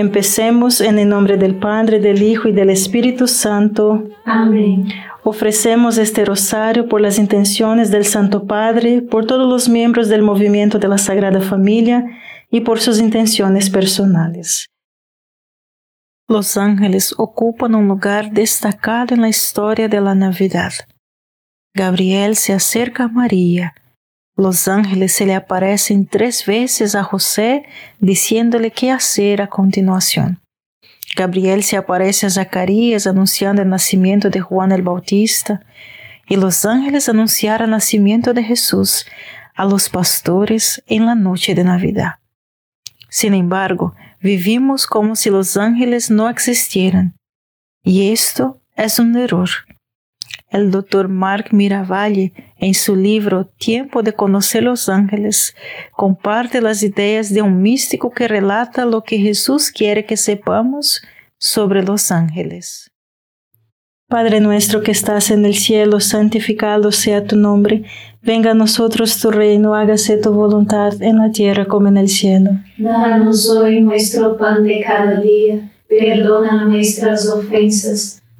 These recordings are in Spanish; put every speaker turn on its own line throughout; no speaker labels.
Empecemos en el nombre del Padre, del Hijo y del Espíritu Santo.
Amén.
Ofrecemos este rosario por las intenciones del Santo Padre, por todos los miembros del movimiento de la Sagrada Familia y por sus intenciones personales. Los ángeles ocupan un lugar destacado en la historia de la Navidad. Gabriel se acerca a María. Los ángeles se le aparecen tres veces a José diciéndole qué hacer a continuación. Gabriel se aparece a Zacarías anunciando el nacimiento de Juan el Bautista, y los ángeles anunciaron el nacimiento de Jesús a los pastores en la noche de Navidad. Sin embargo, vivimos como si los ángeles no existieran, y esto es un error. El doctor Mark Miravalle, en su libro Tiempo de conocer los ángeles, comparte las ideas de un místico que relata lo que Jesús quiere que sepamos sobre los ángeles. Padre nuestro que estás en el cielo, santificado sea tu nombre, venga a nosotros tu reino, hágase tu voluntad en la tierra como en el cielo.
Danos hoy nuestro pan de cada día, perdona nuestras ofensas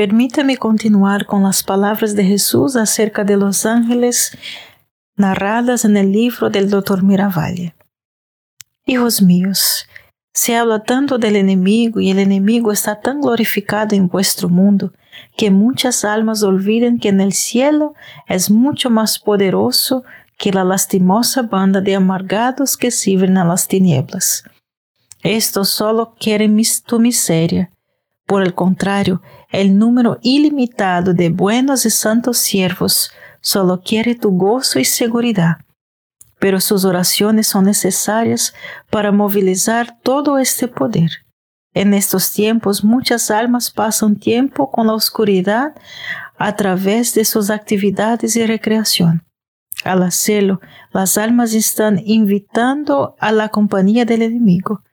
Permítame continuar con las palabras de Jesús acerca de los ángeles narradas en el libro del Dr. Miravalle. Hijos míos, se habla tanto del enemigo y el enemigo está tan glorificado en vuestro mundo que muchas almas olviden que el cielo es mucho más poderoso que la lastimosa banda de amargados que sirven a las tinieblas. Estos solo quieren tu miseria. Por el contrario, el número ilimitado de buenos y santos siervos solo quiere tu gozo y seguridad, pero sus oraciones son necesarias para movilizar todo este poder. En estos tiempos muchas almas pasan tiempo con la oscuridad a través de sus actividades y recreación. Al hacerlo, las almas están invitando a la compañía del enemigo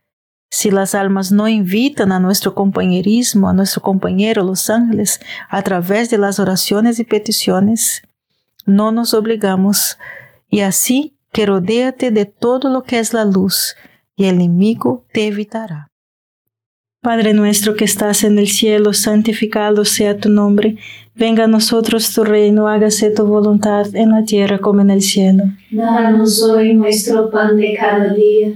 si las almas no invitan a nuestro compañerismo, a nuestro compañero los ángeles, a través de las oraciones y peticiones, no nos obligamos y así que rodéate de todo lo que es la luz y el enemigo te evitará. Padre nuestro que estás en el cielo, santificado sea tu nombre, venga a nosotros tu reino, hágase tu voluntad en la tierra como en el cielo.
Danos hoy nuestro pan de cada día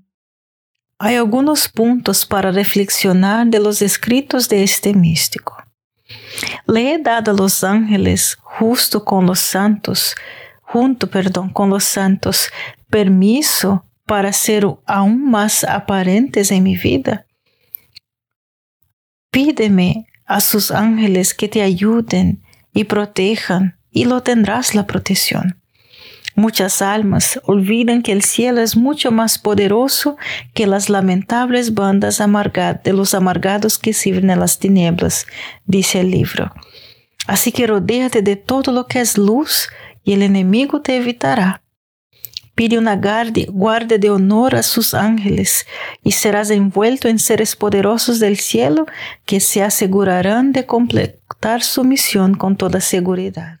Hay algunos puntos para reflexionar de los escritos de este místico. Le he dado a los ángeles, justo con los santos, junto, perdón, con los santos, permiso para ser aún más aparentes en mi vida. Pídeme a sus ángeles que te ayuden y protejan, y lo tendrás la protección. Muchas almas olvidan que el cielo es mucho más poderoso que las lamentables bandas de los amargados que sirven en las tinieblas, dice el libro. Así que rodéate de todo lo que es luz y el enemigo te evitará. Pide una guardia de honor a sus ángeles y serás envuelto en seres poderosos del cielo que se asegurarán de completar su misión con toda seguridad.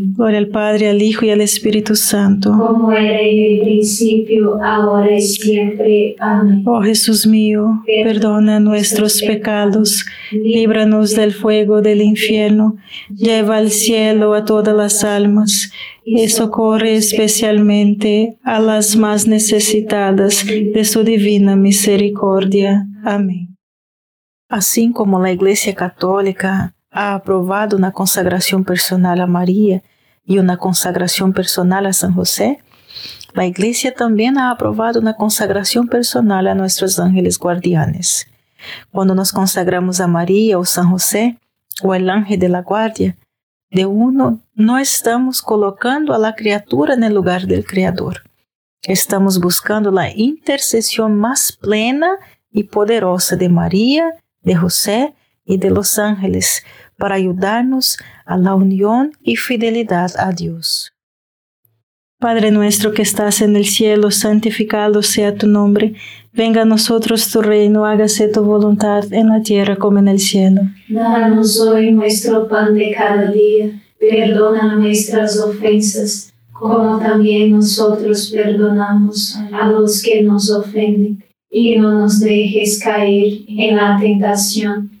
Gloria al Padre, al Hijo y al Espíritu Santo.
Como era en el principio, ahora y siempre. Amén.
Oh Jesús mío, perdona nuestros pecados, líbranos del fuego del infierno, lleva al cielo a todas las almas y socorre especialmente a las más necesitadas de su divina misericordia. Amén. Así como la Iglesia Católica ha aprobado una consagración personal a María y una consagración personal a San José, la Iglesia también ha aprobado una consagración personal a nuestros ángeles guardianes. Cuando nos consagramos a María o San José o el ángel de la guardia, de uno no estamos colocando a la criatura el lugar del Creador. Estamos buscando la intercesión más plena y poderosa de María, de José y de los ángeles para ayudarnos a la unión y fidelidad a Dios. Padre nuestro que estás en el cielo, santificado sea tu nombre, venga a nosotros tu reino, hágase tu voluntad en la tierra como en el cielo.
Danos hoy nuestro pan de cada día, perdona nuestras ofensas, como también nosotros perdonamos a los que nos ofenden, y no nos dejes caer en la tentación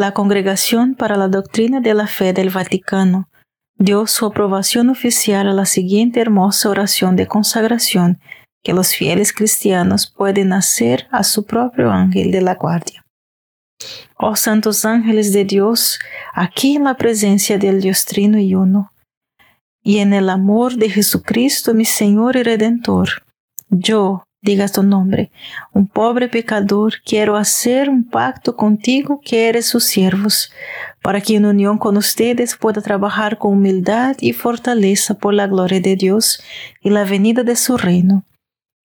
la Congregación para la Doctrina de la Fe del Vaticano dio su aprobación oficial a la siguiente hermosa oración de consagración que los fieles cristianos pueden hacer a su propio ángel de la guardia. Oh santos ángeles de Dios, aquí en la presencia del Dios Trino y Uno, y en el amor de Jesucristo, mi Señor y Redentor, yo, diga tu nombre, un pobre pecador, quiero hacer un pacto contigo que eres sus siervos, para que en unión con ustedes pueda trabajar con humildad y fortaleza por la gloria de Dios y la venida de su reino.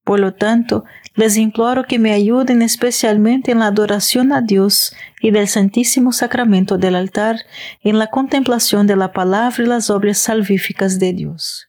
Por lo tanto, les imploro que me ayuden especialmente en la adoración a Dios y del Santísimo Sacramento del altar, en la contemplación de la palabra y las obras salvíficas de Dios.